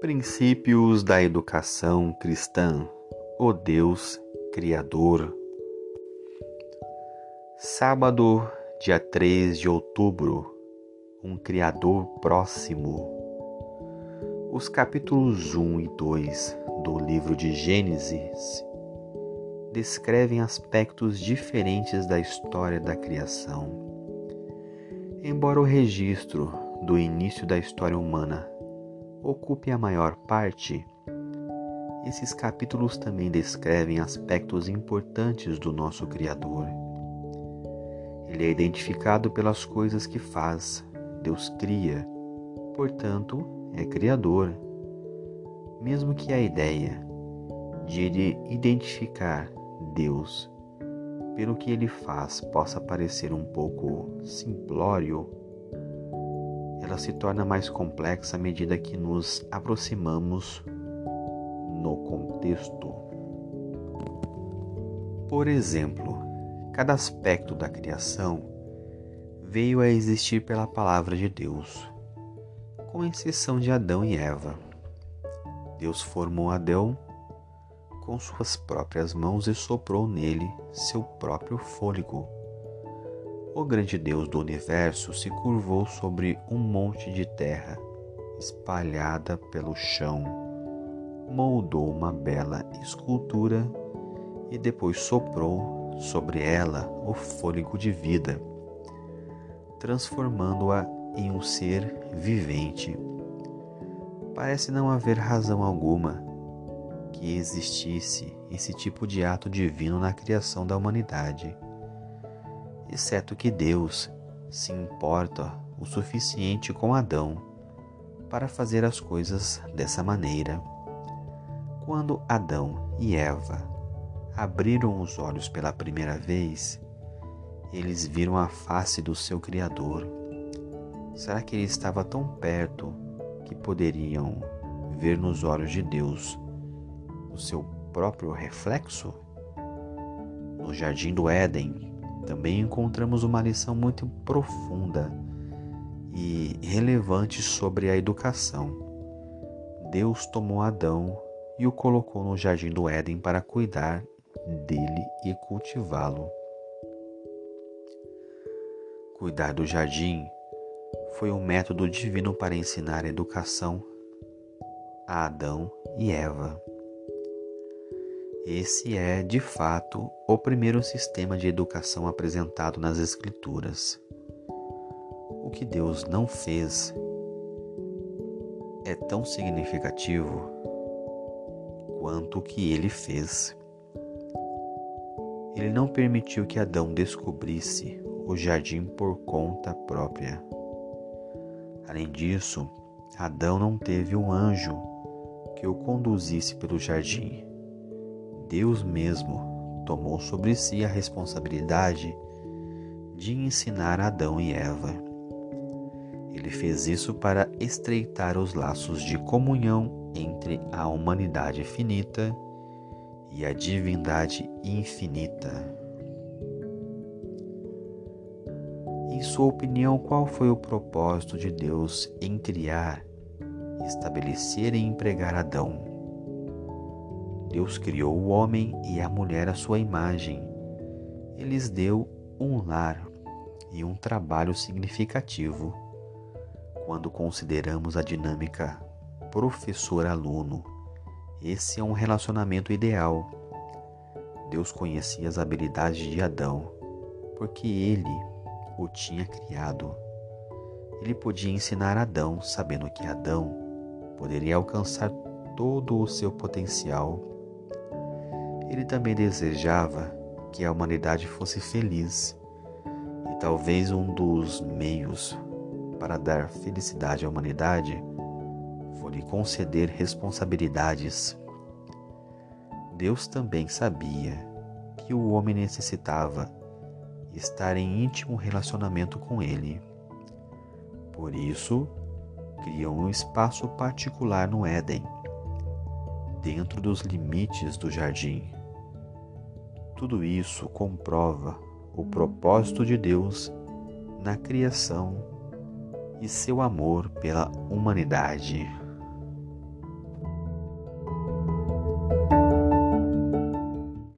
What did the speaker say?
Princípios da educação cristã. O Deus Criador. Sábado, dia 3 de outubro. Um Criador próximo. Os capítulos 1 e 2 do livro de Gênesis descrevem aspectos diferentes da história da criação. Embora o registro do início da história humana ocupe a maior parte, esses capítulos também descrevem aspectos importantes do nosso Criador. Ele é identificado pelas coisas que faz, Deus cria, portanto, é Criador. Mesmo que a ideia de identificar Deus pelo que ele faz possa parecer um pouco simplório, ela se torna mais complexa à medida que nos aproximamos no contexto. Por exemplo, cada aspecto da criação veio a existir pela palavra de Deus, com exceção de Adão e Eva. Deus formou Adão com suas próprias mãos e soprou nele seu próprio fôlego. O grande Deus do universo se curvou sobre um monte de terra espalhada pelo chão, moldou uma bela escultura e depois soprou sobre ela o fôlego de vida, transformando-a em um ser vivente. Parece não haver razão alguma que existisse esse tipo de ato divino na criação da humanidade, exceto que Deus se importa o suficiente com Adão para fazer as coisas dessa maneira. Quando Adão e Eva abriram os olhos pela primeira vez, eles viram a face do seu Criador. Será que ele estava tão perto que poderiam ver nos olhos de Deus o seu próprio reflexo? No Jardim do Éden, também encontramos uma lição muito profunda e relevante sobre a educação. Deus tomou Adão e o colocou no Jardim do Éden para cuidar dele e cultivá-lo. Cuidar do jardim foi um método divino para ensinar a educação a Adão e Eva. Esse é, de fato, o primeiro sistema de educação apresentado nas Escrituras. O que Deus não fez é tão significativo quanto o que ele fez. Ele não permitiu que Adão descobrisse o jardim por conta própria. Além disso, Adão não teve um anjo que o conduzisse pelo jardim. Deus mesmo tomou sobre si a responsabilidade de ensinar Adão e Eva. Ele fez isso para estreitar os laços de comunhão entre a humanidade finita e a divindade infinita. Em sua opinião, qual foi o propósito de Deus em criar, estabelecer e empregar Adão? Deus criou o homem e a mulher à sua imagem. Ele lhes deu um lar e um trabalho significativo. Quando consideramos a dinâmica professor-aluno, esse é um relacionamento ideal. Deus conhecia as habilidades de Adão, porque ele o tinha criado. Ele podia ensinar Adão, sabendo que Adão poderia alcançar todo o seu potencial ele também desejava que a humanidade fosse feliz e talvez um dos meios para dar felicidade à humanidade foi conceder responsabilidades. Deus também sabia que o homem necessitava estar em íntimo relacionamento com Ele. Por isso, criou um espaço particular no Éden, dentro dos limites do jardim tudo isso comprova o propósito de Deus na criação e seu amor pela humanidade.